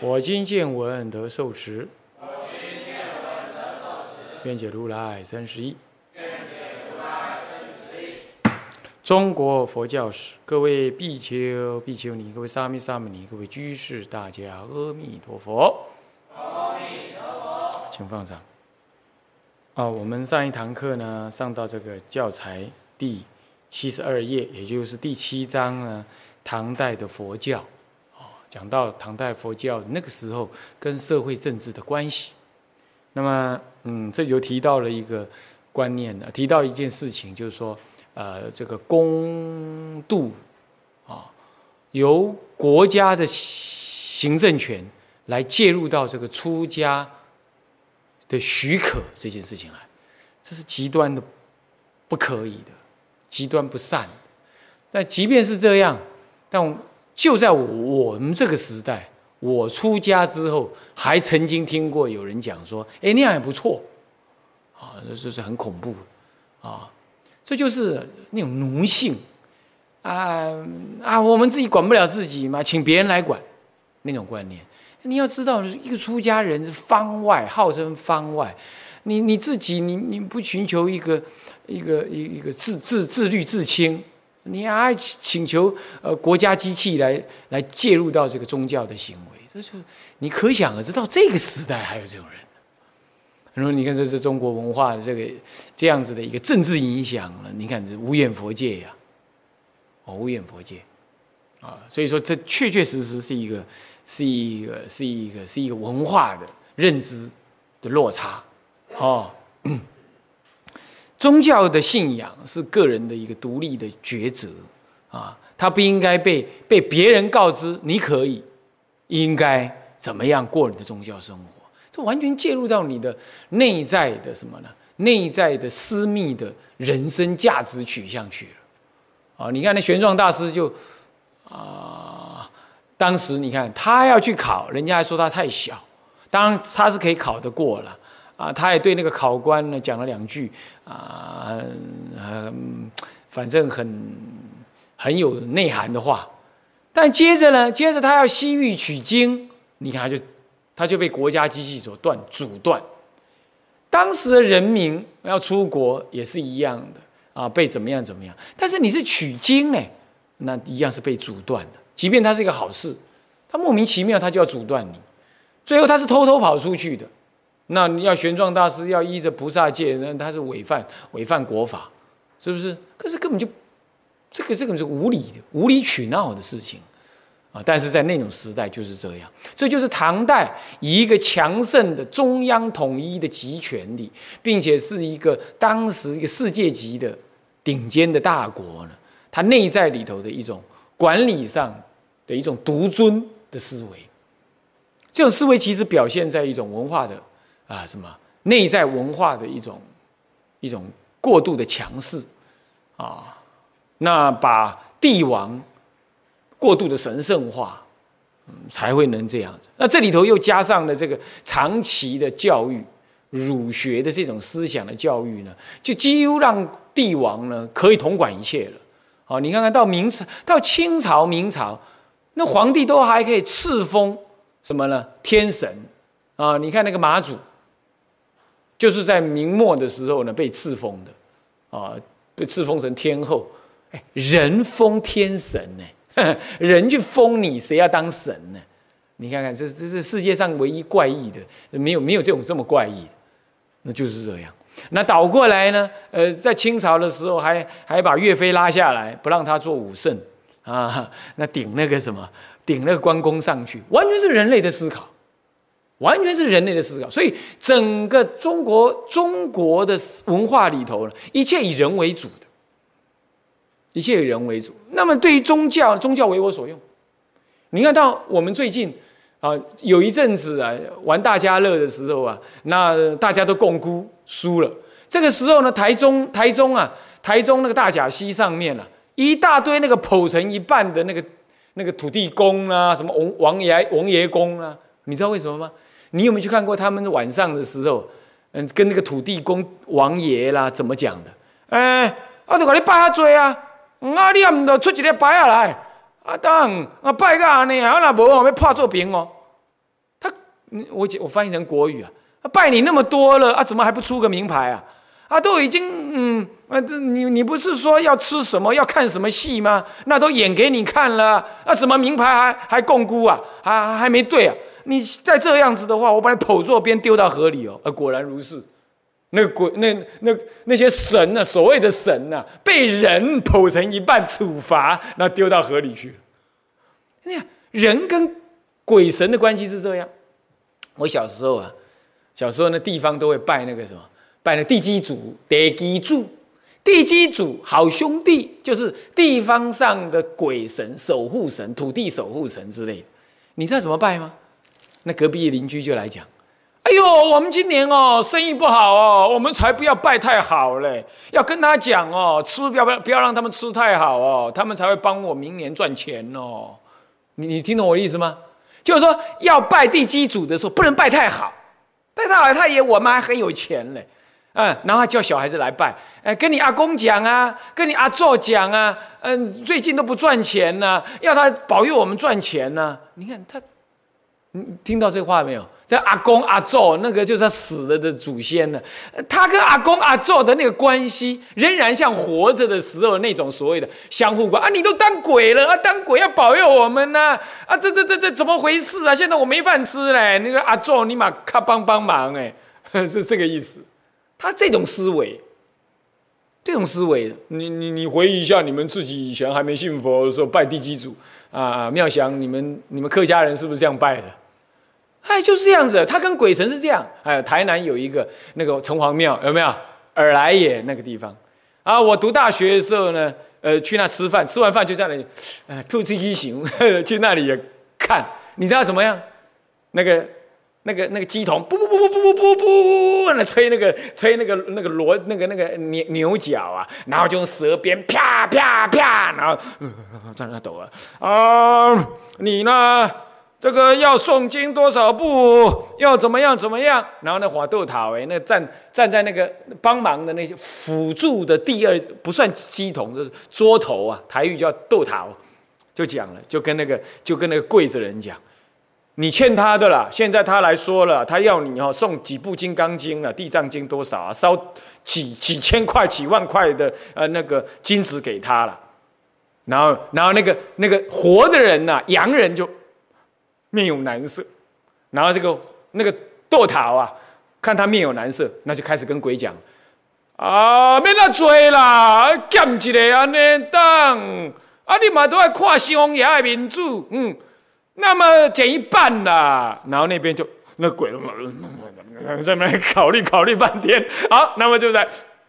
我今见闻得受持。愿解如来真实义。中国佛教史，各位比丘、比丘尼，各位沙弥、沙弥尼，各位居士，大家阿弥陀佛。阿弥陀佛，请放上。啊，我们上一堂课呢，上到这个教材第七十二页，也就是第七章呢，唐代的佛教。讲到唐代佛教那个时候跟社会政治的关系。那么，嗯，这就提到了一个观念呢，提到一件事情，就是说。呃，这个公度啊，由国家的行政权来介入到这个出家的许可这件事情来，这是极端的不可以的，极端不善。但即便是这样，但就在我们这个时代，我出家之后，还曾经听过有人讲说：“哎，那样也不错。”啊，这是很恐怖啊。这就是那种奴性，啊啊！我们自己管不了自己嘛，请别人来管，那种观念。你要知道，一个出家人是方外，号称方外。你你自己，你你不寻求一个一个一一个自自自律自清，你还请求呃国家机器来来介入到这个宗教的行为，这就你可想而知，到这个时代还有这种人。然后你看，这是中国文化的这个这样子的一个政治影响了。你看，这无眼佛界呀，哦，无眼佛界啊，所以说这确确实实是一个是一个是一个是一个文化的认知的落差哦。宗教的信仰是个人的一个独立的抉择啊，他不应该被被别人告知你可以应该怎么样过你的宗教生活。这完全介入到你的内在的什么呢？内在的私密的人生价值取向去了。啊，你看那玄奘大师就啊，当时你看他要去考，人家还说他太小，当然他是可以考得过了。啊，他也对那个考官呢讲了两句啊，反正很很有内涵的话。但接着呢，接着他要西域取经，你看他就。他就被国家机器所断阻断，当时的人民要出国也是一样的啊，被怎么样怎么样？但是你是取经呢，那一样是被阻断的。即便他是一个好事，他莫名其妙他就要阻断你。最后他是偷偷跑出去的，那要玄奘大师要依着菩萨戒，那他是违犯违犯国法，是不是？可是根本就这个这个是无理的、无理取闹的事情。啊！但是在那种时代就是这样，这就是唐代以一个强盛的中央统一的集权力，并且是一个当时一个世界级的顶尖的大国呢，它内在里头的一种管理上的一种独尊的思维。这种思维其实表现在一种文化的啊什么内在文化的一种一种过度的强势啊，那把帝王。过度的神圣化，嗯，才会能这样子。那这里头又加上了这个长期的教育、儒学的这种思想的教育呢，就几乎让帝王呢可以统管一切了。好，你看看到明朝、到清朝、明朝，那皇帝都还可以赐封什么呢？天神啊！你看那个马祖，就是在明末的时候呢被赐封的啊，被赐封成天后。哎，人封天神呢？人去封你，谁要当神呢？你看看，这这是世界上唯一怪异的，没有没有这种这么怪异，那就是这样。那倒过来呢？呃，在清朝的时候，还还把岳飞拉下来，不让他做武圣啊，那顶那个什么，顶那个关公上去，完全是人类的思考，完全是人类的思考。所以整个中国中国的文化里头呢，一切以人为主的。一切以人为主。那么，对于宗教，宗教为我所用。你看到我们最近啊，有一阵子啊，玩大家乐的时候啊，那大家都共估输了。这个时候呢，台中台中啊，台中那个大甲溪上面啊，一大堆那个剖成一半的那个那个土地公啊，什么王王爷王爷公啊，你知道为什么吗？你有没有去看过他们晚上的时候，嗯，跟那个土地公王爷啦怎么讲的？哎，我都给你拜下嘴啊，啊，你也唔得出一个拜下来。啊，当啊拜个安尼啊，我那无我要破作兵哦。他，我我翻译成国语啊，拜你那么多了啊，怎么还不出个名牌啊？啊，都已经嗯啊，这你你不是说要吃什么要看什么戏吗？那都演给你看了啊，怎么名牌还还共估啊？还还没对啊？你再这样子的话，我把你剖作鞭丢到河里哦。啊，果然如是。那鬼，那那那些神呢？所谓的神呢，被人剖成一半处罚，那丢到河里去了。那，人跟鬼神的关系是这样。我小时候啊，小时候那地方都会拜那个什么，拜那地基主、地基主、地基主好兄弟，就是地方上的鬼神、守护神、土地守护神之类的。你知道怎么拜吗？那隔壁邻居就来讲。哎呦，我们今年哦生意不好哦，我们才不要拜太好嘞，要跟他讲哦，吃不要不要不要让他们吃太好哦，他们才会帮我明年赚钱哦。你你听懂我的意思吗？就是说要拜地基主的时候，不能拜太好，拜太好他爷我们还很有钱嘞，嗯，然后叫小孩子来拜，哎，跟你阿公讲啊，跟你阿祖讲啊，嗯，最近都不赚钱呢，要他保佑我们赚钱呢。你看他，听到这话没有？这阿公阿祖那个就是他死了的祖先呢，他跟阿公阿祖的那个关系仍然像活着的时候那种所谓的相互关啊！你都当鬼了啊，当鬼要保佑我们呢啊！这这这这怎么回事啊？现在我没饭吃嘞，那个阿祖你马卡帮帮忙哎，是这个意思。他这种思维，这种思维，你你你回忆一下，你们自己以前还没信佛的时候拜地基主啊，妙祥，你们你们客家人是不是这样拜的？哎，就是这样子，他跟鬼神是这样。哎，台南有一个那个城隍庙，有没有？尔来也那个地方啊。我读大学的时候呢，呃，去那吃饭，吃完饭就在那里，呃，兔子一行去那里看。你知道怎么样？那个、那个、那个鸡童，不不不不不不不不，那吹那个吹那个那个锣那个那个牛牛角啊，然后就用舌鞭啪啪啪，然后在那抖啊啊，你呢？这个要诵经多少步？要怎么样怎么样？然后那华豆塔哎，那站站在那个帮忙的那些辅助的第二不算鸡童，就是桌头啊，台语叫豆塔，就讲了，就跟那个就跟那个跪着人讲，你欠他的啦。现在他来说了，他要你哦送几部金刚经了，地藏经多少啊？烧几几千块、几万块的呃那个金子给他了。然后然后那个那个活的人呐，洋人就。面有难色，然后这个那个豆桃啊，看他面有难色，那就开始跟鬼讲：啊，免那追啦，减一个安尼当，啊，你嘛都爱看西方爷的民主，嗯，那么减一半啦。然后那边就那鬼 在那考虑考虑半天，好，那么就在。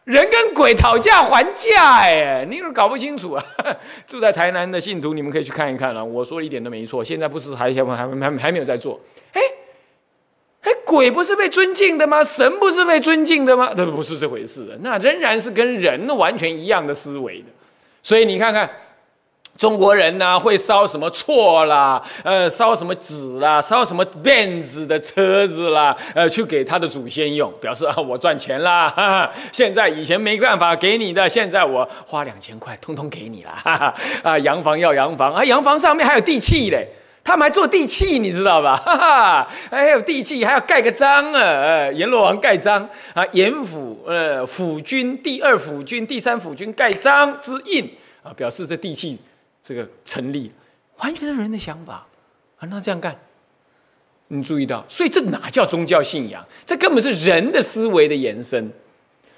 人跟鬼讨价还价，哎，你都搞不清楚啊！住在台南的信徒，你们可以去看一看了。我说的一点都没错，现在不是还还还还还没有在做？哎哎，鬼不是被尊敬的吗？神不是被尊敬的吗？那不是这回事，那仍然是跟人完全一样的思维的。所以你看看。中国人呢会烧什么错啦？呃，烧什么纸啦？烧什么辫子的车子啦？呃，去给他的祖先用，表示啊我赚钱啦哈哈！现在以前没办法给你的，现在我花两千块，通通给你了！啊，洋房要洋房啊，洋房上面还有地契嘞，他们还做地契，你知道吧？哈哈，还有地契，还要盖个章啊！呃，阎罗王盖章啊，阎府呃府君第二府君、第三府君盖章之印啊，表示这地契。这个成立，完全是人的想法，啊，那这样干，你注意到，所以这哪叫宗教信仰？这根本是人的思维的延伸。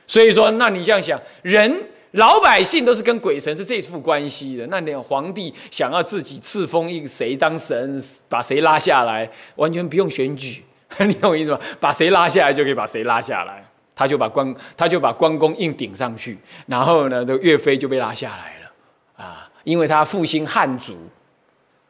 所以说，那你这样想，人老百姓都是跟鬼神是这副关系的。那你皇帝想要自己赐封一个谁当神，把谁拉下来，完全不用选举，你懂我意思吗？把谁拉下来就可以把谁拉下来，他就把关他就把关公硬顶上去，然后呢，这岳飞就被拉下来了，啊。因为他复兴汉族，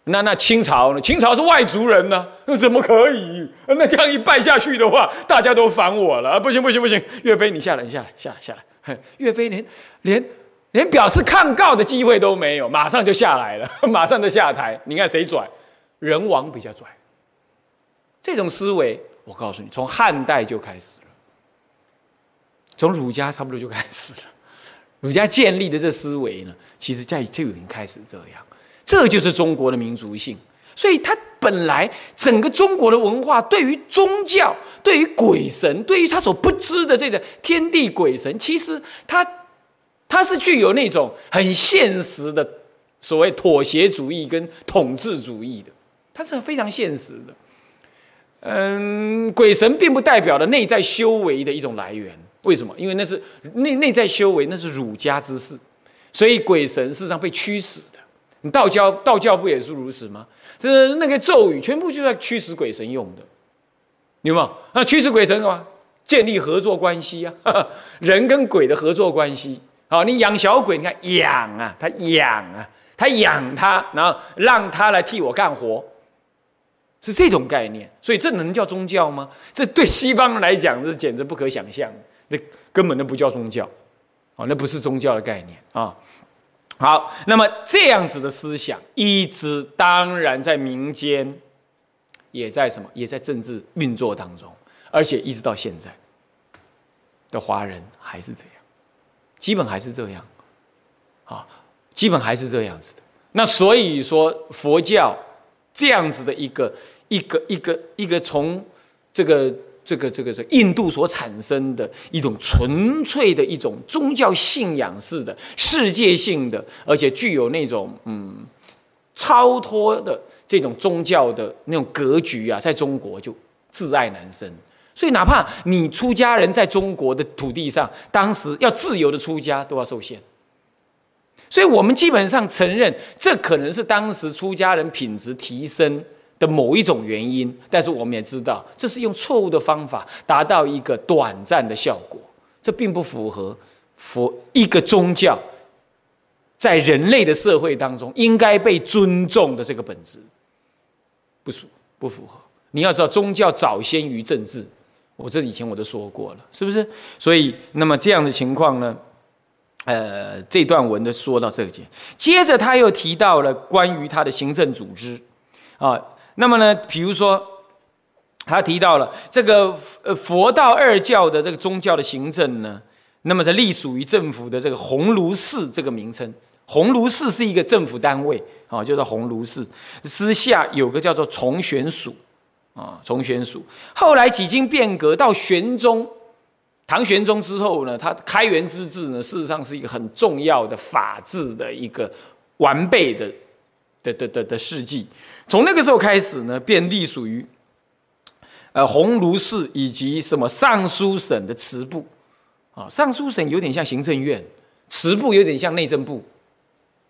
那那清朝呢？清朝是外族人呢，那怎么可以？那这样一拜下去的话，大家都反我了！不行不行不行，岳飞你下来，你下来，下来下来。岳飞连连连表示抗告的机会都没有，马上就下来了，马上就下台。你看谁拽？人王比较拽。这种思维，我告诉你，从汉代就开始了，从儒家差不多就开始了。儒家建立的这思维呢，其实在就已经开始这样。这就是中国的民族性，所以它本来整个中国的文化，对于宗教、对于鬼神、对于他所不知的这个天地鬼神，其实它它是具有那种很现实的所谓妥协主义跟统治主义的，它是非常现实的。嗯，鬼神并不代表了内在修为的一种来源，为什么？因为那是内内在修为，那是儒家之事，所以鬼神事实上被驱使的。你道教道教不也是如此吗？这那个咒语全部就在驱使鬼神用的，有没有？那驱使鬼神什么？建立合作关系啊，人跟鬼的合作关系。好，你养小鬼，你看养啊，他养啊，他养他，然后让他来替我干活，是这种概念。所以这能叫宗教吗？这对西方人来讲，这简直不可想象，那根本都不叫宗教，哦，那不是宗教的概念啊。好，那么这样子的思想，一直当然在民间，也在什么？也在政治运作当中，而且一直到现在的华人还是这样，基本还是这样，啊，基本还是这样子的。那所以说，佛教这样子的一个一个一个一个从这个。这个这个是印度所产生的一种纯粹的一种宗教信仰式的世界性的，而且具有那种嗯超脱的这种宗教的那种格局啊，在中国就自爱难生。所以，哪怕你出家人在中国的土地上，当时要自由的出家都要受限。所以我们基本上承认，这可能是当时出家人品质提升。的某一种原因，但是我们也知道，这是用错误的方法达到一个短暂的效果，这并不符合佛一个宗教在人类的社会当中应该被尊重的这个本质，不符不符合。你要知道，宗教早先于政治，我这以前我都说过了，是不是？所以，那么这样的情况呢？呃，这段文的说到这个节，接着他又提到了关于他的行政组织啊。那么呢，比如说，他提到了这个呃佛道二教的这个宗教的行政呢，那么是隶属于政府的这个鸿胪寺这个名称。鸿胪寺是一个政府单位啊，叫做鸿胪寺。私下有个叫做崇玄署啊，崇玄署。后来几经变革，到玄宗，唐玄宗之后呢，他开元之治呢，事实上是一个很重要的法治的一个完备的的的的的事迹。从那个时候开始呢，便隶属于，呃，鸿胪寺以及什么尚书省的祠部，啊，尚书省有点像行政院，祠部有点像内政部，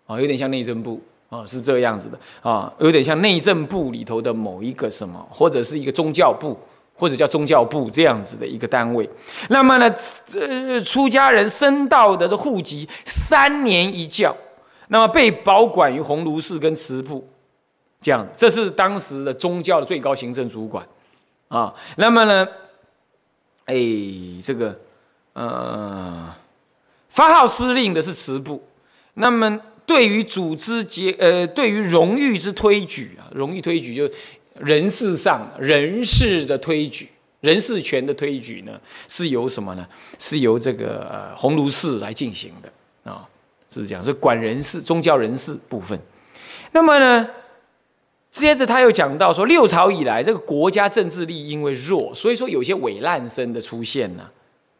啊，有点像内政部，啊，是这样子的，啊，有点像内政部里头的某一个什么，或者是一个宗教部，或者叫宗教部这样子的一个单位。那么呢，呃，出家人升道的这户籍三年一教，那么被保管于鸿胪寺跟祠部。这样，这是当时的宗教的最高行政主管，啊，那么呢，哎，这个，呃，发号施令的是慈部，那么对于组织结，呃，对于荣誉之推举啊，荣誉推举就人事上人事的推举，人事权的推举呢，是由什么呢？是由这个呃鸿胪寺来进行的啊，是这样，是管人事、宗教人事部分，那么呢？接着他又讲到说，六朝以来，这个国家政治力因为弱，所以说有些伪烂生的出现呢，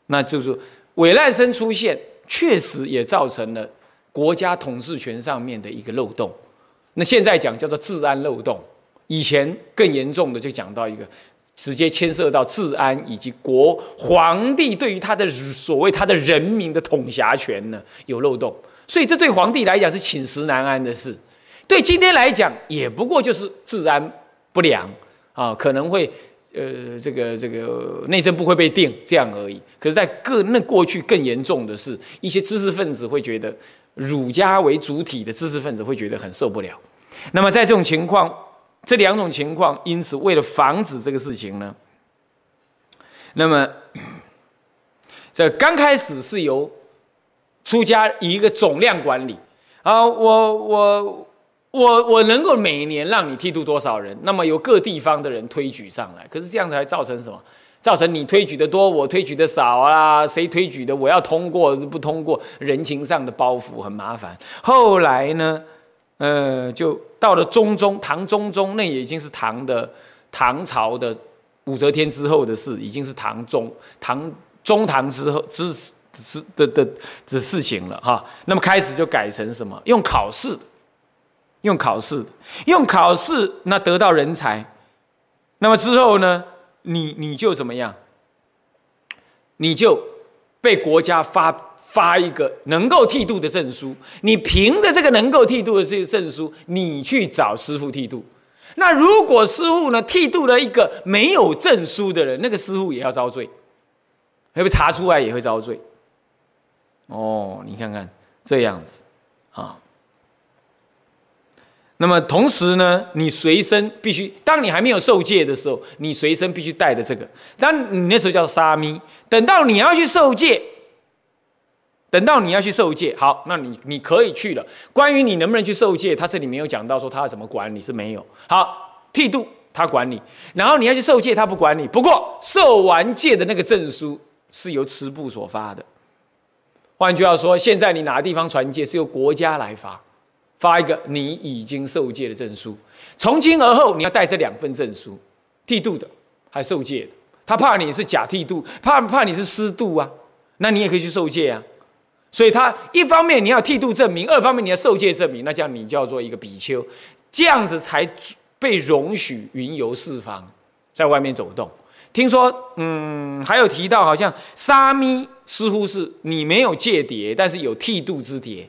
那就是伪烂生出现，确实也造成了国家统治权上面的一个漏洞。那现在讲叫做治安漏洞，以前更严重的就讲到一个直接牵涉到治安以及国皇帝对于他的所谓他的人民的统辖权呢有漏洞，所以这对皇帝来讲是寝食难安的事。对今天来讲，也不过就是治安不良啊，可能会呃，这个这个内政部会被定这样而已。可是，在各那过去更严重的是，一些知识分子会觉得儒家为主体的知识分子会觉得很受不了。那么在这种情况，这两种情况，因此为了防止这个事情呢，那么 这刚开始是由出家以一个总量管理啊，我我我我能够每年让你剃度多少人，那么由各地方的人推举上来，可是这样子还造成什么？造成你推举的多，我推举的少啊？谁推举的？我要通过不通过？人情上的包袱很麻烦。后来呢，呃，就到了中宗，唐中宗，那也已经是唐的唐朝的武则天之后的事，已经是唐中唐中唐之后之之的的的事情了哈。那么开始就改成什么？用考试，用考试，用考试，那得到人才。那么之后呢？你你就怎么样？你就被国家发发一个能够剃度的证书，你凭着这个能够剃度的这个证书，你去找师傅剃度。那如果师傅呢剃度了一个没有证书的人，那个师傅也要遭罪，会被查出来也会遭罪。哦，你看看这样子啊。那么同时呢，你随身必须，当你还没有受戒的时候，你随身必须带的这个。当你那时候叫沙弥，等到你要去受戒，等到你要去受戒，好，那你你可以去了。关于你能不能去受戒，他这里没有讲到说他要怎么管你，是没有。好，剃度他管你，然后你要去受戒，他不管你。不过受完戒的那个证书是由慈部所发的。换句话说，现在你哪个地方传戒是由国家来发。发一个你已经受戒的证书，从今而后你要带这两份证书，剃度的还受戒的，他怕你是假剃度，怕怕你是私度啊，那你也可以去受戒啊。所以他一方面你要剃度证明，二方面你要受戒证明，那这样你叫做一个比丘，这样子才被容许云游四方，在外面走动。听说，嗯，还有提到好像沙弥似乎是你没有戒牒，但是有剃度之牒，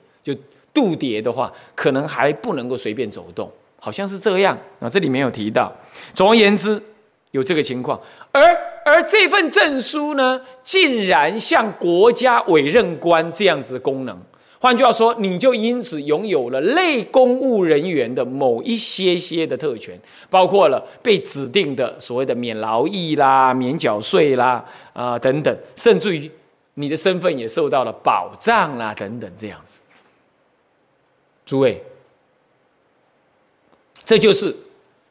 度牒的话，可能还不能够随便走动，好像是这样啊。这里没有提到。总而言之，有这个情况。而而这份证书呢，竟然像国家委任官这样子的功能。换句话说，你就因此拥有了类公务人员的某一些些的特权，包括了被指定的所谓的免劳役啦、免缴税啦啊等等，甚至于你的身份也受到了保障啦等等这样子。诸位，这就是，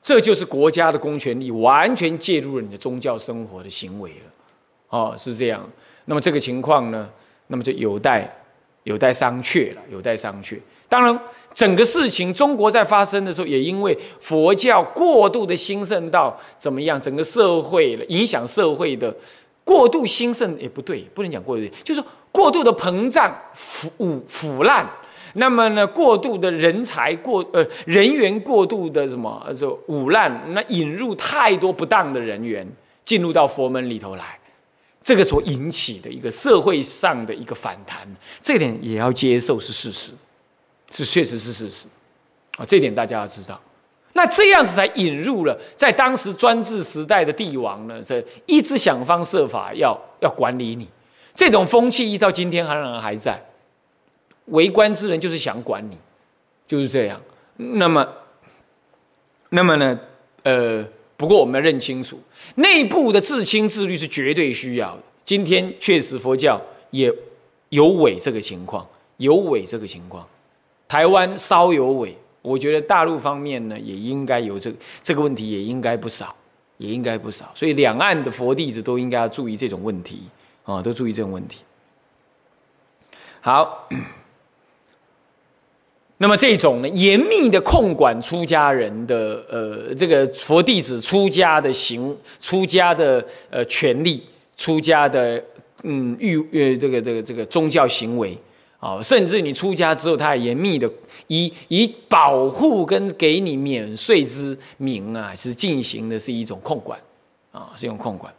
这就是国家的公权力完全介入了你的宗教生活的行为了，哦，是这样。那么这个情况呢，那么就有待有待商榷了，有待商榷。当然，整个事情中国在发生的时候，也因为佛教过度的兴盛到怎么样，整个社会影响社会的过度兴盛也不对，不能讲过度，就是过度的膨胀、腐腐烂。那么呢，过度的人才过呃人员过度的什么就污烂，那引入太多不当的人员进入到佛门里头来，这个所引起的一个社会上的一个反弹，这点也要接受是事实，是确实是事实啊，这点大家要知道。那这样子才引入了在当时专制时代的帝王呢，这一直想方设法要要管理你，这种风气一到今天还仍然还在。为官之人就是想管你，就是这样。那么，那么呢？呃，不过我们要认清楚，内部的自清自律是绝对需要的。今天确实佛教也有违这个情况，有违这个情况。台湾稍有违，我觉得大陆方面呢也应该有这这个问题，也应该不少，也应该不少。所以两岸的佛弟子都应该要注意这种问题啊，都注意这种问题。好。那么这种呢，严密的控管出家人的呃，这个佛弟子出家的行、出家的呃权利、出家的嗯欲呃这个这个这个宗教行为啊，甚至你出家之后，他也严密的以以保护跟给你免税之名啊，是进行的是一种控管啊，是一种控管。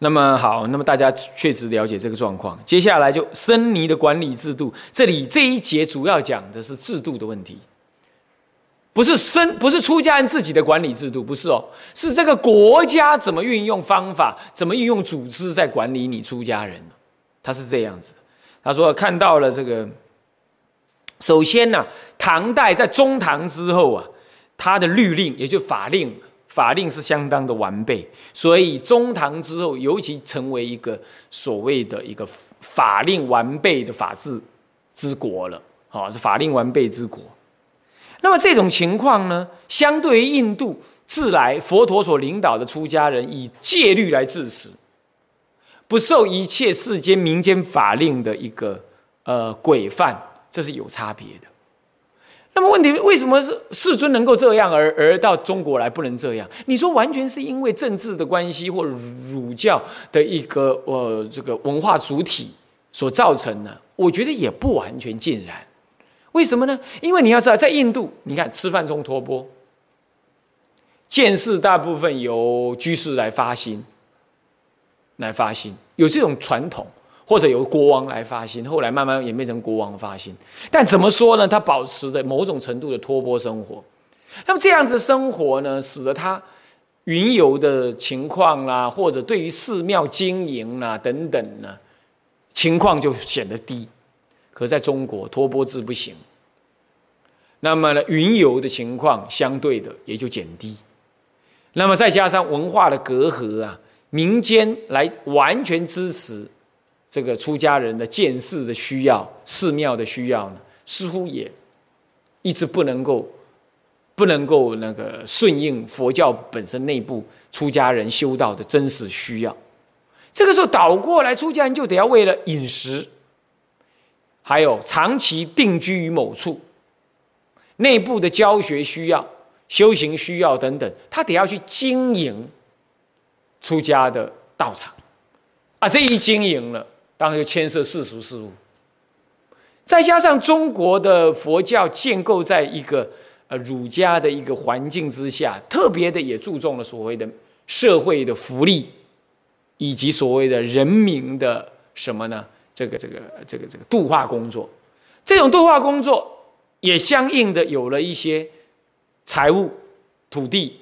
那么好，那么大家确实了解这个状况。接下来就僧尼的管理制度，这里这一节主要讲的是制度的问题，不是僧，不是出家人自己的管理制度，不是哦，是这个国家怎么运用方法，怎么运用组织在管理你出家人，他是这样子。他说看到了这个，首先呢，唐代在中唐之后啊，他的律令也就法令，法令是相当的完备，所以中唐之后尤其成为一个所谓的一个法令完备的法治之国了。好，是法令完备之国。那么这种情况呢，相对于印度自来佛陀所领导的出家人以戒律来治持，不受一切世间民间法令的一个呃规范，这是有差别的。那么问题为什么是世尊能够这样，而而到中国来不能这样？你说完全是因为政治的关系，或儒教的一个呃这个文化主体所造成的？我觉得也不完全尽然。为什么呢？因为你要知道，在印度，你看吃饭中托钵，见事大部分由居士来发心，来发心，有这种传统，或者由国王来发心，后来慢慢演变成国王发心。但怎么说呢？他保持着某种程度的托钵生活。那么这样子生活呢，使得他云游的情况啦，或者对于寺庙经营啦等等呢，情况就显得低。可在中国，托钵制不行。那么呢，云游的情况相对的也就减低。那么再加上文化的隔阂啊，民间来完全支持这个出家人的见寺的需要、寺庙的需要呢，似乎也一直不能够不能够那个顺应佛教本身内部出家人修道的真实需要。这个时候倒过来，出家人就得要为了饮食。还有长期定居于某处，内部的教学需要、修行需要等等，他得要去经营出家的道场啊。这一经营了，当然就牵涉世俗事务。再加上中国的佛教建构在一个呃儒家的一个环境之下，特别的也注重了所谓的社会的福利，以及所谓的人民的什么呢？这个这个这个这个度化工作，这种度化工作也相应的有了一些财务、土地、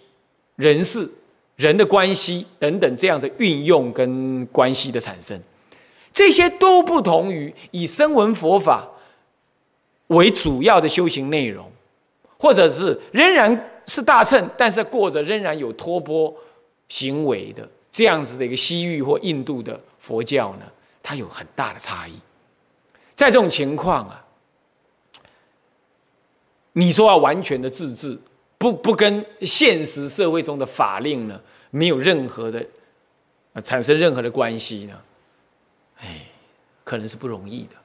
人事、人的关系等等这样的运用跟关系的产生，这些都不同于以声闻佛法为主要的修行内容，或者是仍然是大乘，但是过着仍然有托钵行为的这样子的一个西域或印度的佛教呢？它有很大的差异，在这种情况啊，你说要完全的自治，不不跟现实社会中的法令呢，没有任何的产生任何的关系呢？哎，可能是不容易的，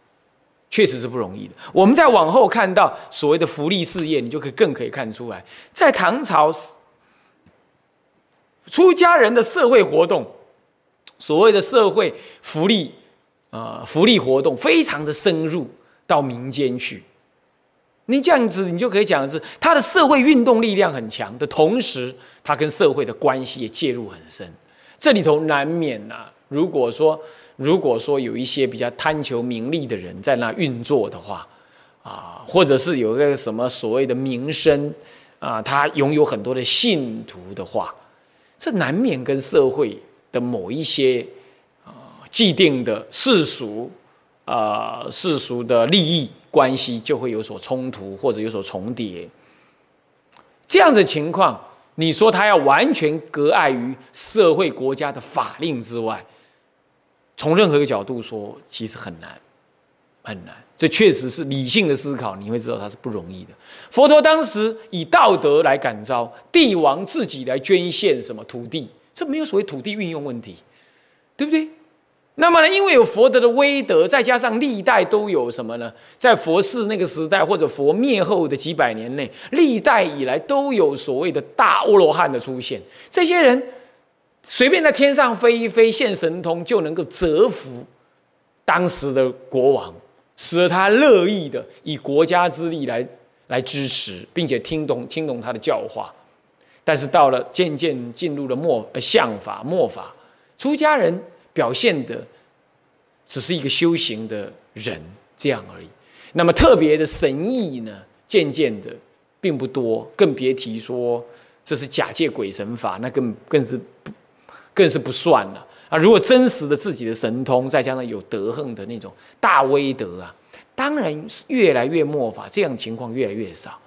确实是不容易的。我们再往后看到所谓的福利事业，你就可以更可以看出来，在唐朝出家人的社会活动，所谓的社会福利。啊，福利活动非常的深入到民间去，你这样子，你就可以讲的是，他的社会运动力量很强的同时，他跟社会的关系也介入很深。这里头难免呐，如果说如果说有一些比较贪求名利的人在那运作的话，啊，或者是有一个什么所谓的名声啊，他拥有很多的信徒的话，这难免跟社会的某一些啊。既定的世俗，呃，世俗的利益关系就会有所冲突或者有所重叠。这样的情况，你说他要完全隔碍于社会国家的法令之外，从任何一个角度说，其实很难，很难。这确实是理性的思考，你会知道它是不容易的。佛陀当时以道德来感召帝王自己来捐献什么土地，这没有所谓土地运用问题，对不对？那么呢？因为有佛德的威德，再加上历代都有什么呢？在佛寺那个时代，或者佛灭后的几百年内，历代以来都有所谓的大阿罗汉的出现。这些人随便在天上飞一飞，现神通就能够折服当时的国王，使得他乐意的以国家之力来来支持，并且听懂听懂他的教化。但是到了渐渐进入了末呃相法末法，出家人。表现的只是一个修行的人这样而已。那么特别的神意呢，渐渐的并不多，更别提说这是假借鬼神法，那更更是不更是不算了啊！如果真实的自己的神通，再加上有德行的那种大威德啊，当然是越来越末法，这样情况越来越少。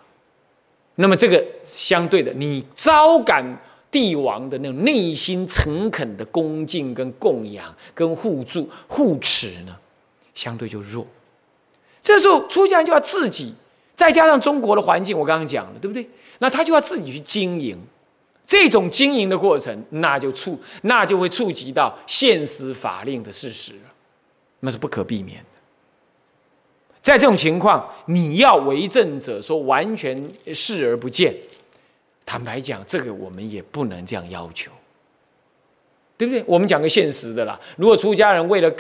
那么这个相对的，你招感帝王的那种内心诚恳的恭敬、跟供养、跟互助、护持呢，相对就弱。这时候出家人就要自己，再加上中国的环境，我刚刚讲了，对不对？那他就要自己去经营。这种经营的过程，那就触，那就会触及到现实法令的事实，那是不可避免的。在这种情况，你要为政者说完全视而不见，坦白讲，这个我们也不能这样要求，对不对？我们讲个现实的啦，如果出家人为了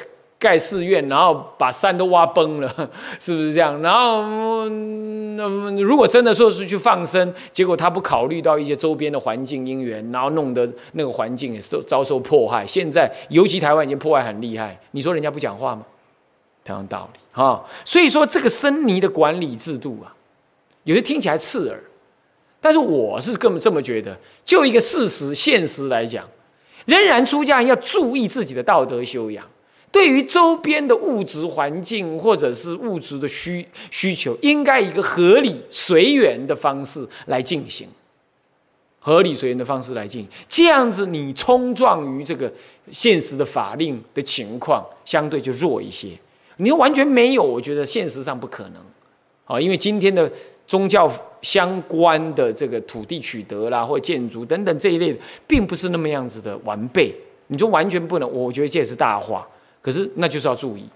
盖寺院，然后把山都挖崩了，是不是这样？然后，那如果真的说是去放生，结果他不考虑到一些周边的环境因缘，然后弄得那个环境也受遭受迫害。现在，尤其台湾已经破坏很厉害，你说人家不讲话吗？同样道理 哈。所以说，这个森尼的管理制度啊，有些听起来刺耳，但是我是根本这么觉得。就一个事实、现实来讲，仍然出家人要注意自己的道德修养。对于周边的物质环境或者是物质的需需求，应该一个合理随缘的方式来进行，合理随缘的方式来进行，这样子你冲撞于这个现实的法令的情况，相对就弱一些。你完全没有，我觉得现实上不可能，啊，因为今天的宗教相关的这个土地取得啦，或建筑等等这一类的，并不是那么样子的完备。你说完全不能，我觉得这也是大话。可是，那就是要注意，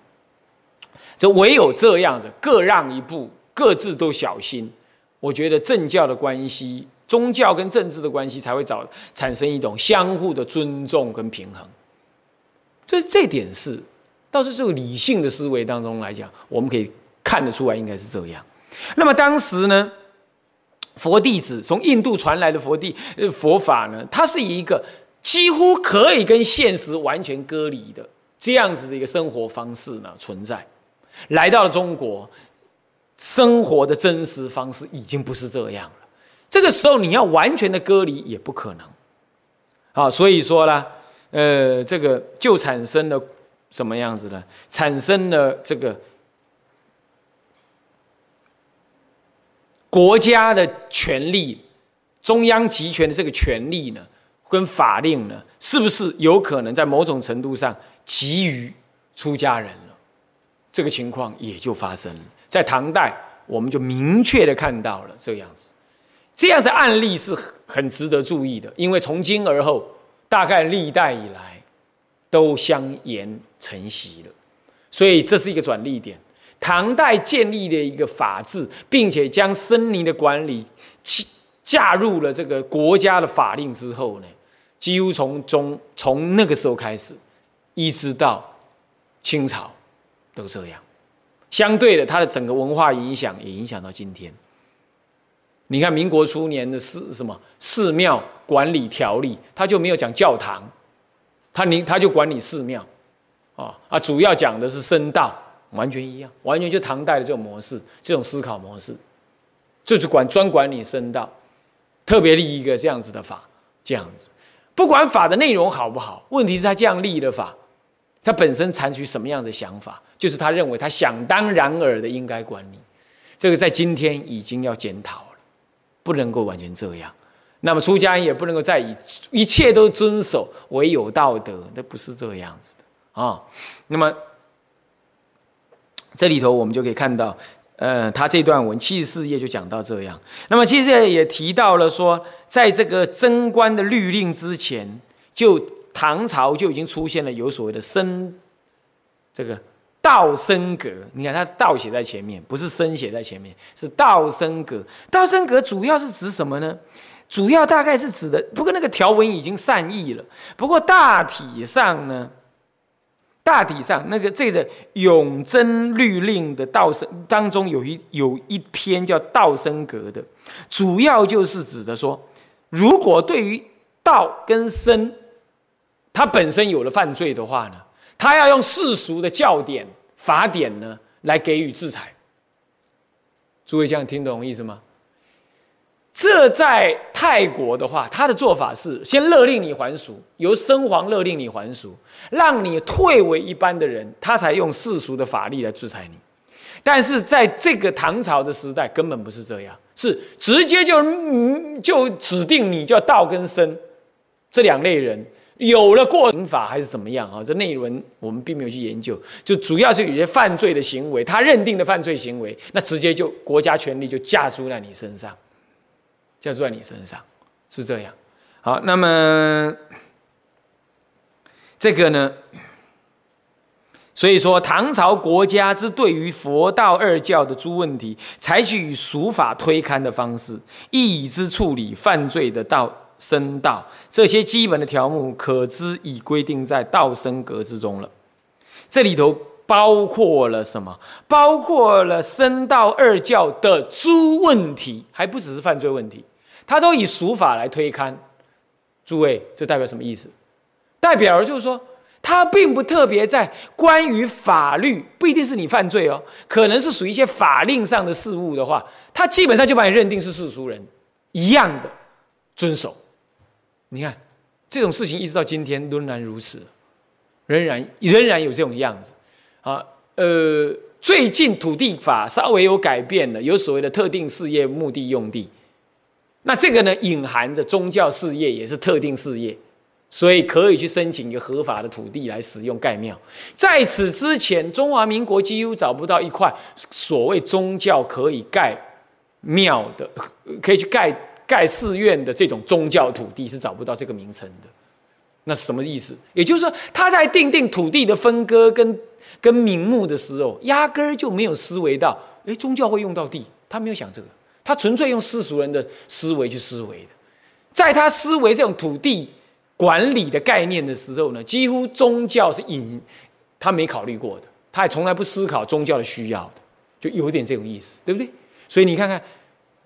这唯有这样子，各让一步，各自都小心。我觉得政教的关系，宗教跟政治的关系，才会找产生一种相互的尊重跟平衡。这这点是，倒是这个理性的思维当中来讲，我们可以看得出来，应该是这样。那么当时呢，佛弟子从印度传来的佛地佛法呢，它是一个几乎可以跟现实完全割离的。这样子的一个生活方式呢，存在，来到了中国，生活的真实方式已经不是这样了。这个时候你要完全的割离也不可能，啊，所以说呢，呃，这个就产生了什么样子呢？产生了这个国家的权力，中央集权的这个权力呢，跟法令呢，是不是有可能在某种程度上？急于出家人了，这个情况也就发生了。在唐代，我们就明确的看到了这样子，这样的案例是很值得注意的。因为从今而后，大概历代以来都相沿承袭了，所以这是一个转捩点。唐代建立的一个法治，并且将森林的管理加入了这个国家的法令之后呢，几乎从中从那个时候开始。一直到清朝都这样，相对的，它的整个文化影响也影响到今天。你看民国初年的寺什么寺庙管理条例，他就没有讲教堂，他你他就管理寺庙，啊啊，主要讲的是僧道，完全一样，完全就唐代的这种模式，这种思考模式，就是管专管理僧道，特别立一个这样子的法，这样子，不管法的内容好不好，问题是他这样立的法。他本身采取什么样的想法？就是他认为他想当然尔的应该管理，这个在今天已经要检讨了，不能够完全这样。那么出家人也不能够再以一切都遵守唯有道德，那不是这样子的啊。那么这里头我们就可以看到，呃，他这段文七十四页就讲到这样。那么七十四页也提到了说，在这个贞观的律令之前就。唐朝就已经出现了有所谓的僧，这个道僧格。你看，它道写在前面，不是僧写在前面，是道僧格。道僧格主要是指什么呢？主要大概是指的，不过那个条文已经善意了。不过大体上呢，大体上那个这个永贞律令的道生当中有一有一篇叫道僧格的，主要就是指的说，如果对于道跟僧。他本身有了犯罪的话呢，他要用世俗的教典法典呢来给予制裁。诸位这样听懂意思吗？这在泰国的话，他的做法是先勒令你还俗，由僧皇勒令你还俗，让你退为一般的人，他才用世俗的法律来制裁你。但是在这个唐朝的时代，根本不是这样，是直接就嗯就指定你叫道跟僧这两类人。有了过刑法还是怎么样啊？这内轮我们并没有去研究，就主要是有些犯罪的行为，他认定的犯罪行为，那直接就国家权力就架住在你身上，架住在你身上，是这样。好，那么这个呢？所以说，唐朝国家之对于佛道二教的诸问题，采取以俗法推勘的方式，一之处理犯罪的道。僧道这些基本的条目，可知已规定在道僧格之中了。这里头包括了什么？包括了僧道二教的诸问题，还不只是犯罪问题，他都以俗法来推勘。诸位，这代表什么意思？代表就是说，他并不特别在关于法律，不一定是你犯罪哦，可能是属于一些法令上的事物的话，他基本上就把你认定是世俗人，一样的遵守。你看，这种事情一直到今天仍然如此，仍然仍然有这种样子，啊，呃，最近土地法稍微有改变了，有所谓的特定事业目的用地，那这个呢，隐含着宗教事业也是特定事业，所以可以去申请一个合法的土地来使用盖庙。在此之前，中华民国几乎找不到一块所谓宗教可以盖庙的，可以去盖。盖寺院的这种宗教土地是找不到这个名称的，那是什么意思？也就是说，他在定定土地的分割跟跟名目的时候，压根儿就没有思维到，哎，宗教会用到地，他没有想这个，他纯粹用世俗人的思维去思维的。在他思维这种土地管理的概念的时候呢，几乎宗教是隐，他没考虑过的，他也从来不思考宗教的需要的，就有点这种意思，对不对？所以你看看。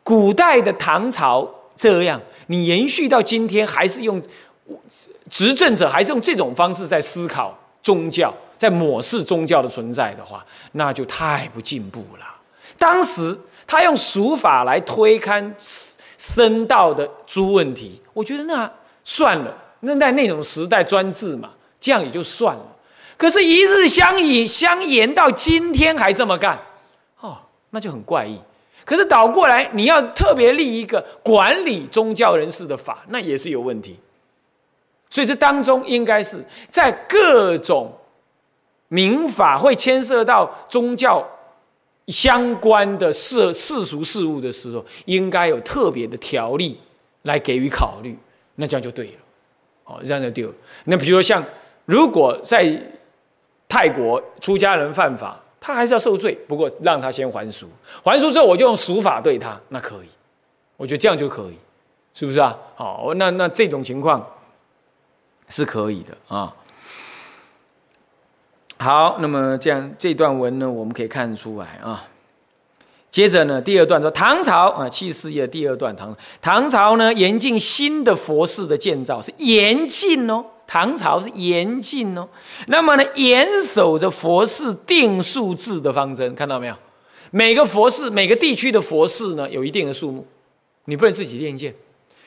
古代的唐朝这样，你延续到今天，还是用执政者还是用这种方式在思考宗教，在抹视宗教的存在的话，那就太不进步了。当时他用俗法来推勘僧道的诸问题，我觉得那算了，那在那种时代专制嘛，这样也就算了。可是，一日相以相沿到今天还这么干，哦，那就很怪异。可是倒过来，你要特别立一个管理宗教人士的法，那也是有问题。所以这当中应该是在各种民法会牵涉到宗教相关的世世俗事物的时候，应该有特别的条例来给予考虑，那这样就对了。哦，这样就对了。那比如说像，如果在泰国出家人犯法。他还是要受罪，不过让他先还俗，还俗之后我就用俗法对他，那可以，我觉得这样就可以，是不是啊？好，那那这种情况是可以的啊。好，那么这样这段文呢，我们可以看出来啊。接着呢，第二段说唐朝啊，七事业第二段唐唐朝呢，严禁新的佛寺的建造，是严禁哦。唐朝是严禁哦，那么呢，严守着佛寺定数制的方针，看到没有？每个佛寺、每个地区的佛寺呢，有一定的数目，你不能自己练建。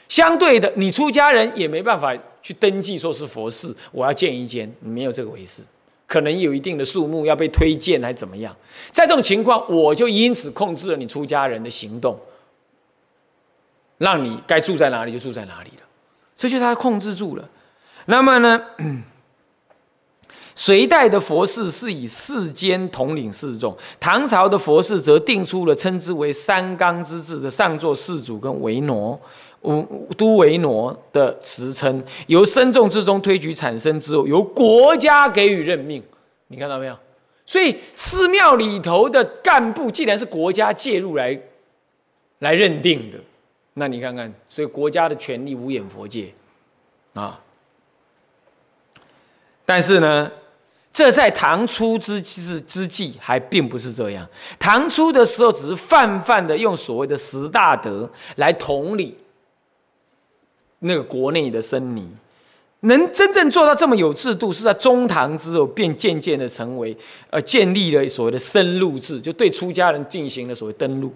相对的，你出家人也没办法去登记说是佛寺，我要建一间，没有这个回事。可能有一定的数目要被推荐，还怎么样？在这种情况，我就因此控制了你出家人的行动，让你该住在哪里就住在哪里了，这就他控制住了。那么呢，隋代的佛寺是以四间统领四众，唐朝的佛寺则定出了称之为三纲之治的上座寺主跟维挪、都维挪的词称，由僧众之中推举产生之后，由国家给予任命。你看到没有？所以寺庙里头的干部，既然是国家介入来来认定的，那你看看，所以国家的权力无眼佛界啊。但是呢，这在唐初之之之际还并不是这样。唐初的时候，只是泛泛的用所谓的十大德来统理那个国内的僧尼。能真正做到这么有制度，是在中唐之后，便渐渐的成为呃建立了所谓的僧录制，就对出家人进行了所谓登录。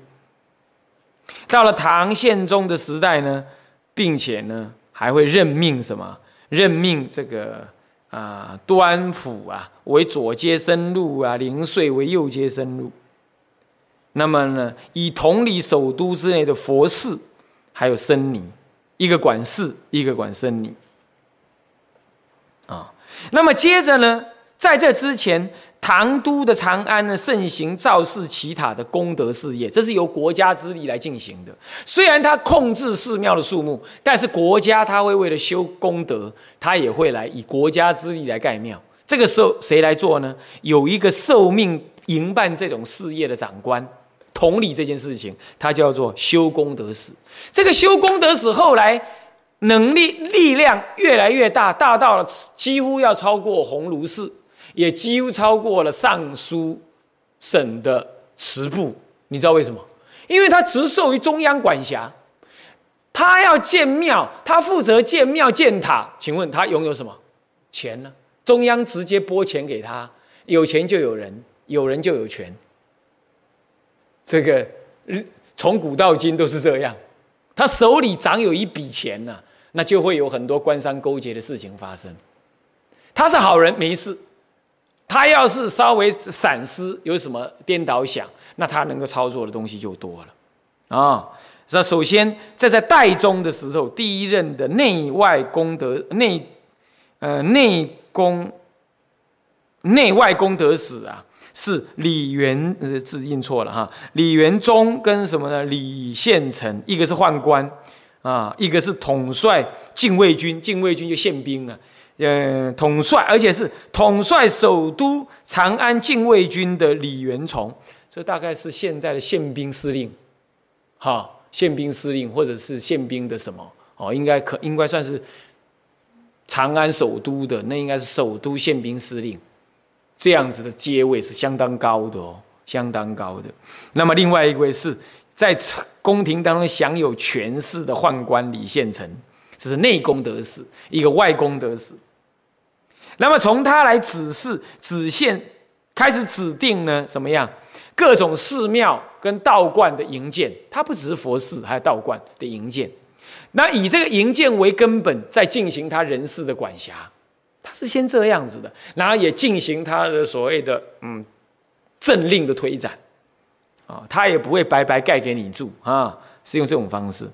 到了唐宪宗的时代呢，并且呢还会任命什么？任命这个。啊，端府啊为左阶僧路啊，零碎为右阶僧路，那么呢，以同理首都之类的佛寺，还有僧尼，一个管寺，一个管僧尼。啊，那么接着呢，在这之前，唐都的长安呢，盛行造寺祈塔的功德事业，这是由国家之力来进行的。虽然他控制寺庙的数目，但是国家他会为了修功德，他也会来以国家之力来盖庙。这个时候谁来做呢？有一个受命营办这种事业的长官，统理这件事情，他叫做修功德使。这个修功德使后来。能力力量越来越大，大到了几乎要超过鸿胪寺，也几乎超过了尚书省的祠部。你知道为什么？因为他直受于中央管辖，他要建庙，他负责建庙建塔。请问他拥有什么钱呢？中央直接拨钱给他，有钱就有人，有人就有权。这个从古到今都是这样，他手里掌有一笔钱呢。那就会有很多官商勾结的事情发生。他是好人没事，他要是稍微闪失，有什么颠倒想，那他能够操作的东西就多了啊。那首先在在代宗的时候，第一任的内外功德内呃内功内外功德使啊，是李元字印错了哈，李元忠跟什么呢？李献成，一个是宦官。啊，一个是统帅禁卫军，禁卫军就宪兵啊，呃，统帅，而且是统帅首都长安禁卫军的李元崇，这大概是现在的宪兵司令，哈，宪兵司令或者是宪兵的什么哦，应该可应该算是长安首都的，那应该是首都宪兵司令，这样子的阶位是相当高的哦，相当高的。那么另外一位是。在宫廷当中享有权势的宦官李献成，这是内功得使；一个外功得使。那么从他来指示、指线，开始指定呢，什么样各种寺庙跟道观的营建，他不只是佛寺，还有道观的营建。那以这个营建为根本，在进行他人事的管辖，他是先这样子的，然后也进行他的所谓的嗯政令的推展。啊，他也不会白白盖给你住啊，是用这种方式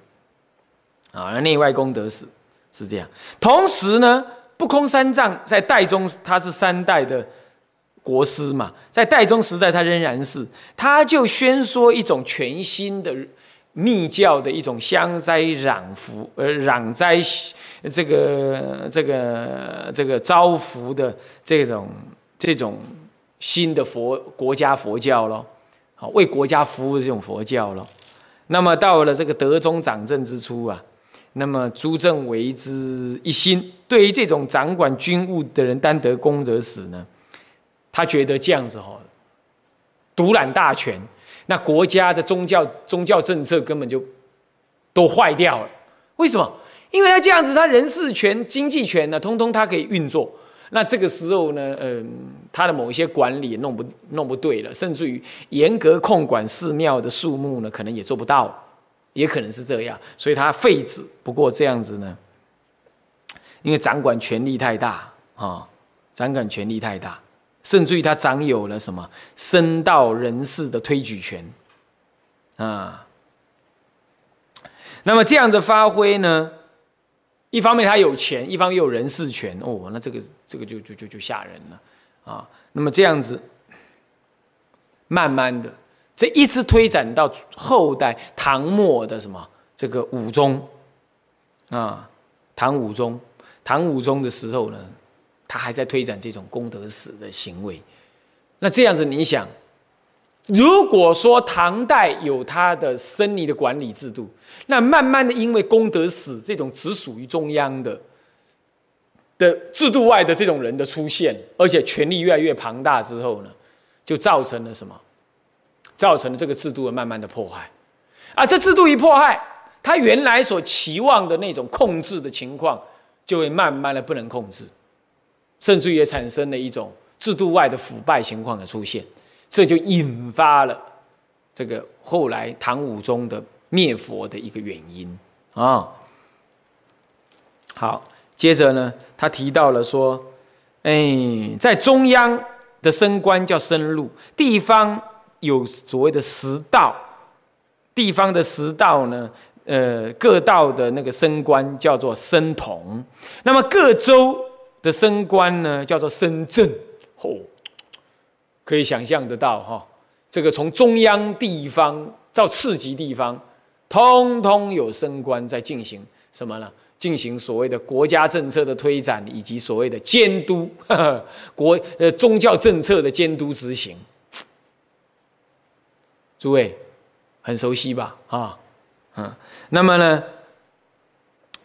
啊。内外功德使是这样。同时呢，不空三藏在代宗，他是三代的国师嘛，在代宗时代，他仍然是，他就宣说一种全新的密教的一种香斋攘福呃攘斋这个这个这个招福的这种这种新的佛国家佛教咯。好，为国家服务的这种佛教咯。那么到了这个德宗掌政之初啊，那么诸正为之一心，对于这种掌管军务的人担得功德死呢，他觉得这样子哈，独揽大权，那国家的宗教宗教政策根本就都坏掉了。为什么？因为他这样子，他人事权、经济权呢，通通他可以运作。那这个时候呢，嗯，他的某一些管理弄不弄不对了，甚至于严格控管寺庙的数目呢，可能也做不到，也可能是这样，所以他废止。不过这样子呢，因为掌管权力太大啊，掌管权力太大，甚至于他掌有了什么僧道人士的推举权啊。那么这样的发挥呢？一方面他有钱，一方又有人事权哦，那这个这个就就就就吓人了啊。那么这样子，慢慢的，这一直推展到后代唐末的什么这个武宗啊，唐武宗，唐武宗的时候呢，他还在推展这种功德史的行为。那这样子，你想？如果说唐代有他的僧尼的管理制度，那慢慢的因为功德史这种只属于中央的的制度外的这种人的出现，而且权力越来越庞大之后呢，就造成了什么？造成了这个制度的慢慢的破坏。啊，这制度一破坏，他原来所期望的那种控制的情况，就会慢慢的不能控制，甚至也产生了一种制度外的腐败情况的出现。这就引发了这个后来唐武宗的灭佛的一个原因啊。好，接着呢，他提到了说，哎，在中央的升官叫升禄，地方有所谓的十道，地方的十道呢，呃，各道的那个升官叫做升统，那么各州的升官呢叫做升镇。哦，可以想象得到哈，这个从中央地方到次级地方，通通有升官在进行什么呢？进行所谓的国家政策的推展，以及所谓的监督 国呃宗教政策的监督执行。诸位很熟悉吧？啊，嗯，那么呢，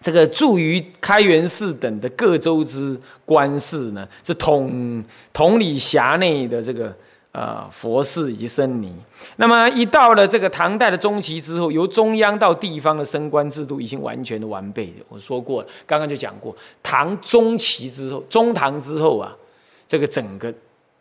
这个驻于开元寺等的各州之官事呢，是统统理辖内的这个。啊，佛寺以及僧尼。那么一到了这个唐代的中期之后，由中央到地方的升官制度已经完全的完备。我说过了，刚刚就讲过，唐中期之后，中唐之后啊，这个整个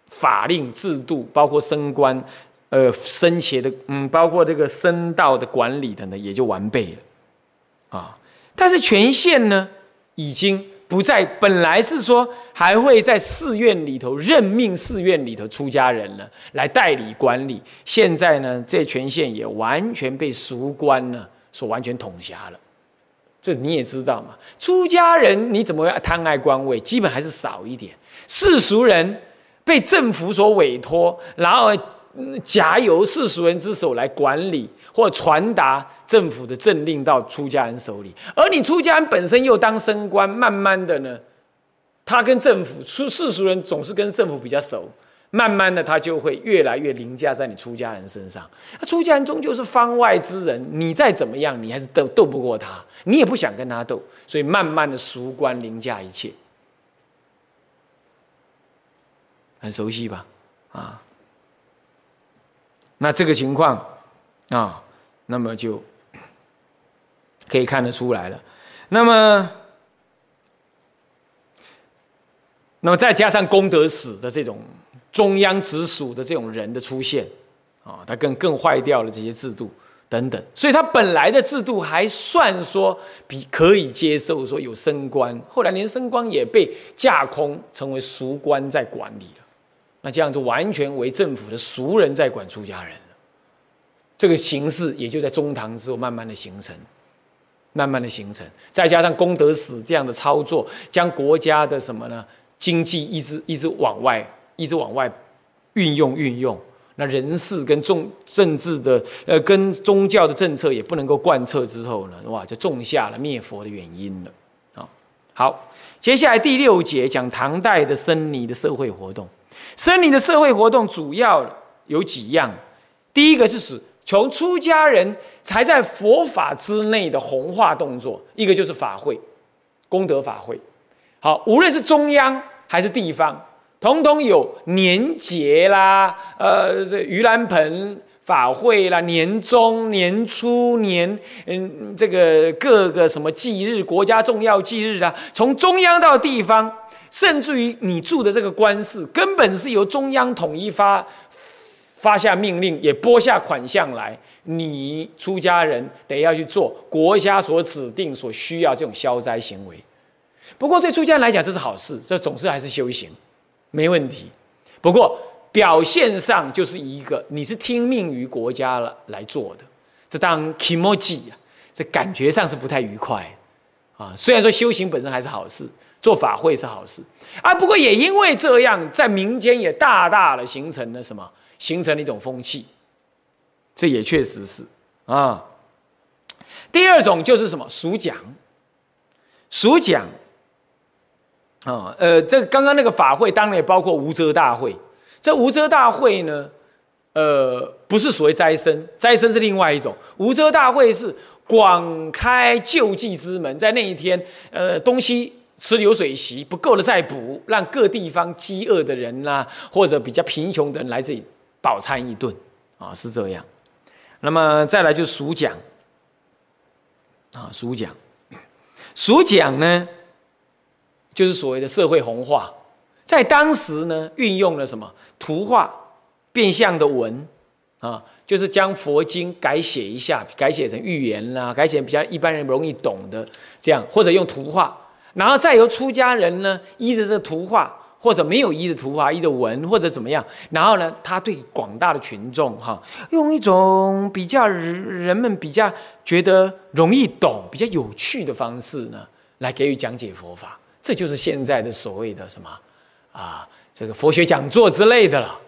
法令制度，包括升官、呃升迁的，嗯，包括这个僧道的管理等等，也就完备了。啊，但是权限呢，已经。不在，本来是说还会在寺院里头任命寺院里头出家人呢，来代理管理。现在呢，这权限也完全被俗官呢所完全统辖了。这你也知道嘛，出家人你怎么会贪爱官位？基本还是少一点。世俗人被政府所委托，然后假由世俗人之手来管理。或传达政府的政令到出家人手里，而你出家人本身又当升官，慢慢的呢，他跟政府出世俗人总是跟政府比较熟，慢慢的他就会越来越凌驾在你出家人身上。那出家人终究是方外之人，你再怎么样，你还是斗斗不过他，你也不想跟他斗，所以慢慢的俗官凌驾一切，很熟悉吧？啊，那这个情况啊。那么就可以看得出来了。那么，那么再加上功德史的这种中央直属的这种人的出现，啊，他更更坏掉了这些制度等等。所以，他本来的制度还算说比可以接受，说有升官，后来连升官也被架空，成为俗官在管理。那这样就完全为政府的俗人在管出家人。这个形式也就在中唐之后慢慢的形成，慢慢的形成，再加上功德史这样的操作，将国家的什么呢？经济一直一直往外，一直往外运用运用。那人事跟政政治的呃，跟宗教的政策也不能够贯彻之后呢，哇，就种下了灭佛的原因了。啊，好，接下来第六节讲唐代的僧尼的社会活动。僧尼的社会活动主要有几样，第一个是指。从出家人才在佛法之内的弘化动作，一个就是法会，功德法会。好，无论是中央还是地方，统统有年节啦，呃，这盂兰盆法会啦，年终、年初、年，嗯，这个各个什么忌日，国家重要忌日啊，从中央到地方，甚至于你住的这个官司，根本是由中央统一发。发下命令，也拨下款项来，你出家人得要去做国家所指定、所需要这种消灾行为。不过对出家人来讲，这是好事，这总是还是修行，没问题。不过表现上就是一个，你是听命于国家了来做的，这当 kimoji 啊，这感觉上是不太愉快啊。虽然说修行本身还是好事，做法会是好事啊，不过也因为这样，在民间也大大的形成了什么？形成了一种风气，这也确实是啊。第二种就是什么属讲，属讲啊，呃，这刚刚那个法会当然也包括无遮大会。这无遮大会呢，呃，不是所谓斋生，斋生是另外一种。无遮大会是广开救济之门，在那一天，呃，东西。吃流水席不够了再补，让各地方饥饿的人呐，或者比较贫穷的人来这里。饱餐一顿啊，是这样。那么再来就数奖啊，数奖，数奖呢，就是所谓的社会红化，在当时呢，运用了什么图画、变相的文啊，就是将佛经改写一下，改写成寓言啦，改写比较一般人容易懂的这样，或者用图画，然后再由出家人呢，依着这图画或者没有依着图画、依着文或者怎么样，然后呢，他对广大的群众哈，用一种比较人们比较觉得容易懂、比较有趣的方式呢，来给予讲解佛法。这就是现在的所谓的什么啊，这个佛学讲座之类的了，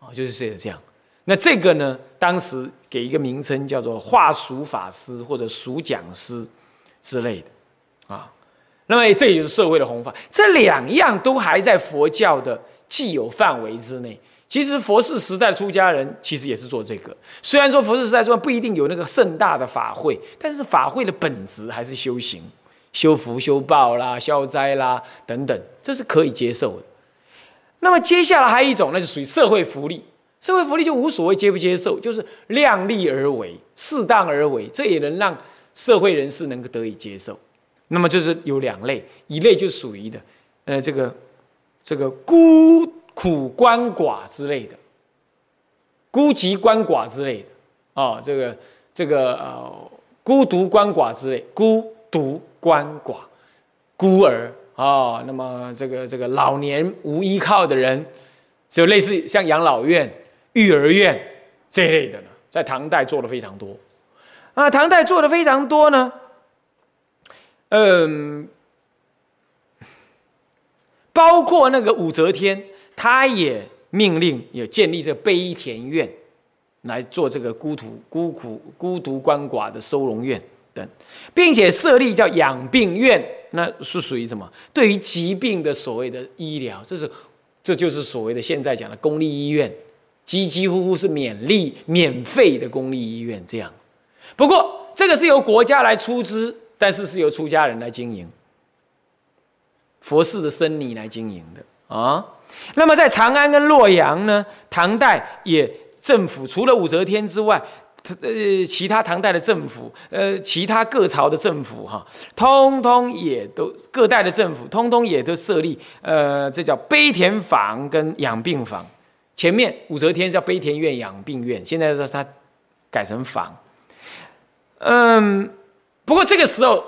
啊，就是这样。那这个呢，当时给一个名称叫做话俗法师或者俗讲师之类的啊。那么这也就是社会的弘法，这两样都还在佛教的既有范围之内。其实佛世时代出家人其实也是做这个，虽然说佛世时代说不一定有那个盛大的法会，但是法会的本质还是修行、修福、修报啦、消灾啦等等，这是可以接受的。那么接下来还有一种，那就属于社会福利。社会福利就无所谓接不接受，就是量力而为、适当而为，这也能让社会人士能够得以接受。那么就是有两类，一类就属于的，呃，这个这个孤苦鳏寡之类的，孤寂鳏寡之类的，啊，这个这个呃孤独鳏寡之类，孤独鳏寡，孤儿啊，那么这个这个老年无依靠的人，就类似像养老院、育儿院这一类的呢，在唐代做的非常多，啊，唐代做的非常多呢。嗯，包括那个武则天，他也命令有建立这悲田院，来做这个孤独、孤苦、孤独鳏寡的收容院等，并且设立叫养病院，那是属于什么？对于疾病的所谓的医疗，这是这就是所谓的现在讲的公立医院，几几乎乎是免利、免费的公立医院这样。不过这个是由国家来出资。但是是由出家人来经营，佛寺的僧尼来经营的啊。那么在长安跟洛阳呢，唐代也政府除了武则天之外，呃，其他唐代的政府，呃，其他各朝的政府哈，通通也都各代的政府，通通也都设立，呃，这叫悲田坊跟养病坊。前面武则天叫悲田院、养病院，现在说它改成坊，嗯。不过这个时候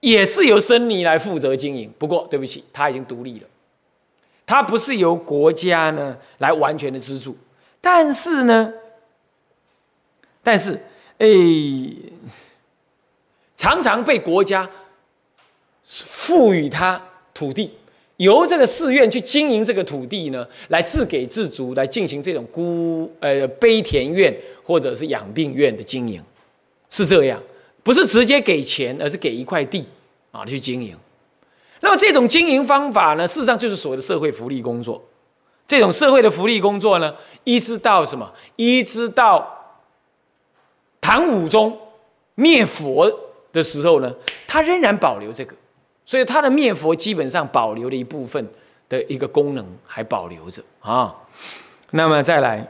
也是由僧尼来负责经营。不过对不起，他已经独立了，他不是由国家呢来完全的资助。但是呢，但是哎，常常被国家赋予他土地，由这个寺院去经营这个土地呢，来自给自足，来进行这种孤呃悲田院或者是养病院的经营，是这样。不是直接给钱，而是给一块地啊去经营。那么这种经营方法呢，事实上就是所谓的社会福利工作。这种社会的福利工作呢，一直到什么？一直到唐武宗灭佛的时候呢，他仍然保留这个。所以他的灭佛基本上保留了一部分的一个功能还保留着啊。那么再来，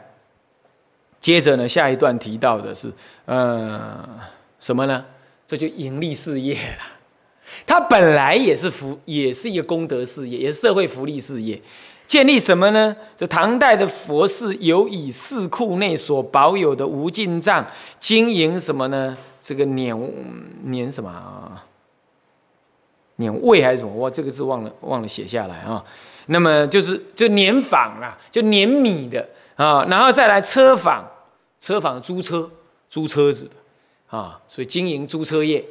接着呢，下一段提到的是，呃。什么呢？这就盈利事业了。它本来也是福，也是一个功德事业，也是社会福利事业。建立什么呢？这唐代的佛寺有以寺库内所保有的无尽藏经营什么呢？这个碾碾什么啊？年味还是什么？我这个字忘了，忘了写下来啊。那么就是就碾坊啦，就碾米的啊，然后再来车坊，车坊租车，租车子的。啊，所以经营租车业，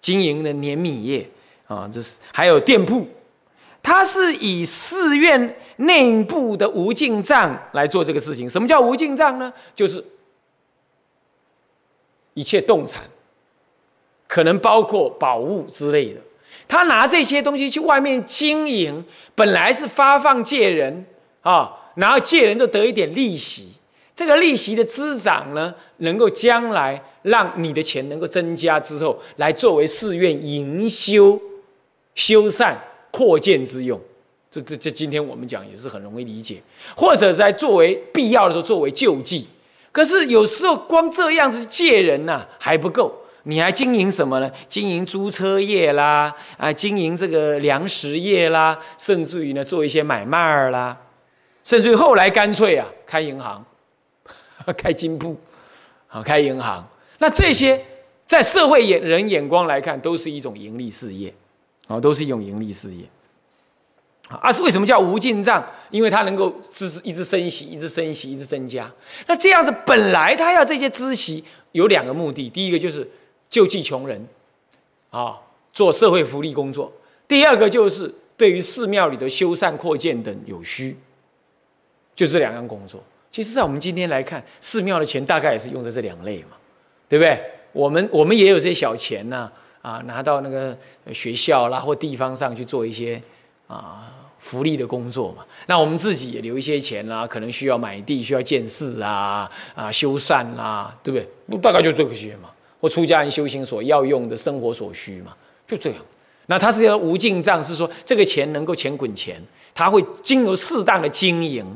经营的碾米业啊，这是还有店铺，它是以寺院内部的无尽藏来做这个事情。什么叫无尽藏呢？就是一切动产，可能包括宝物之类的，他拿这些东西去外面经营，本来是发放借人啊，然后借人就得一点利息。这个利息的滋长呢，能够将来让你的钱能够增加之后，来作为寺院营修、修缮、扩建之用。这、这、这，今天我们讲也是很容易理解。或者在作为必要的时候作为救济。可是有时候光这样子借人呐还不够，你还经营什么呢？经营租车业啦，啊，经营这个粮食业啦，甚至于呢做一些买卖儿啦，甚至于后来干脆啊开银行。开金铺，好开银行，那这些在社会眼人眼光来看，都是一种盈利事业，啊，都是一种盈利事业，啊，是为什么叫无尽账？因为它能够知一直升息，一直升息，一直增加。那这样子本来他要这些知息有两个目的，第一个就是救济穷人，啊，做社会福利工作；第二个就是对于寺庙里的修缮扩建等有需，就这两样工作。其实，在我们今天来看，寺庙的钱大概也是用在这两类嘛，对不对？我们我们也有这些小钱呐，啊，拿到那个学校啦或地方上去做一些啊。福利的工作嘛，那我们自己也留一些钱啦，可能需要买地、需要建寺啊、啊修缮啦，对不对？大概就这些嘛，或出家人修行所要用的生活所需嘛，就这样。那他是要无尽账，是说这个钱能够钱滚钱，他会经由适当的经营。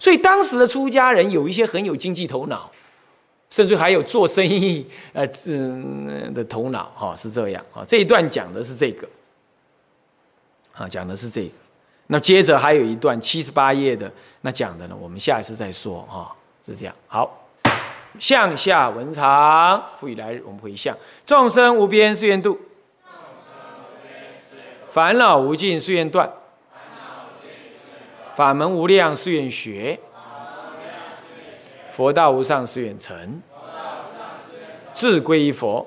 所以当时的出家人有一些很有经济头脑，甚至还有做生意呃嗯的头脑哈，是这样啊。这一段讲的是这个，啊，讲的是这个。那接着还有一段七十八页的，那讲的呢，我们下一次再说哈，是这样。好，向下文长，复以来日，我们回向：众生无边誓愿度，烦恼无尽誓愿断，法门无量誓愿学，佛道无上誓愿成，志归于佛，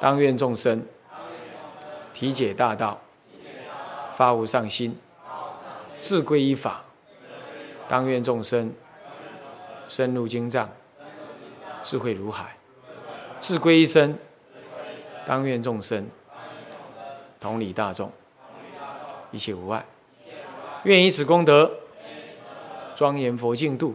当愿众生体解大道。发无上心，自归依法，当愿众生深入经藏，智慧如海；自归一生，当愿众生同理大众，一切无碍。愿以此功德，庄严佛净土，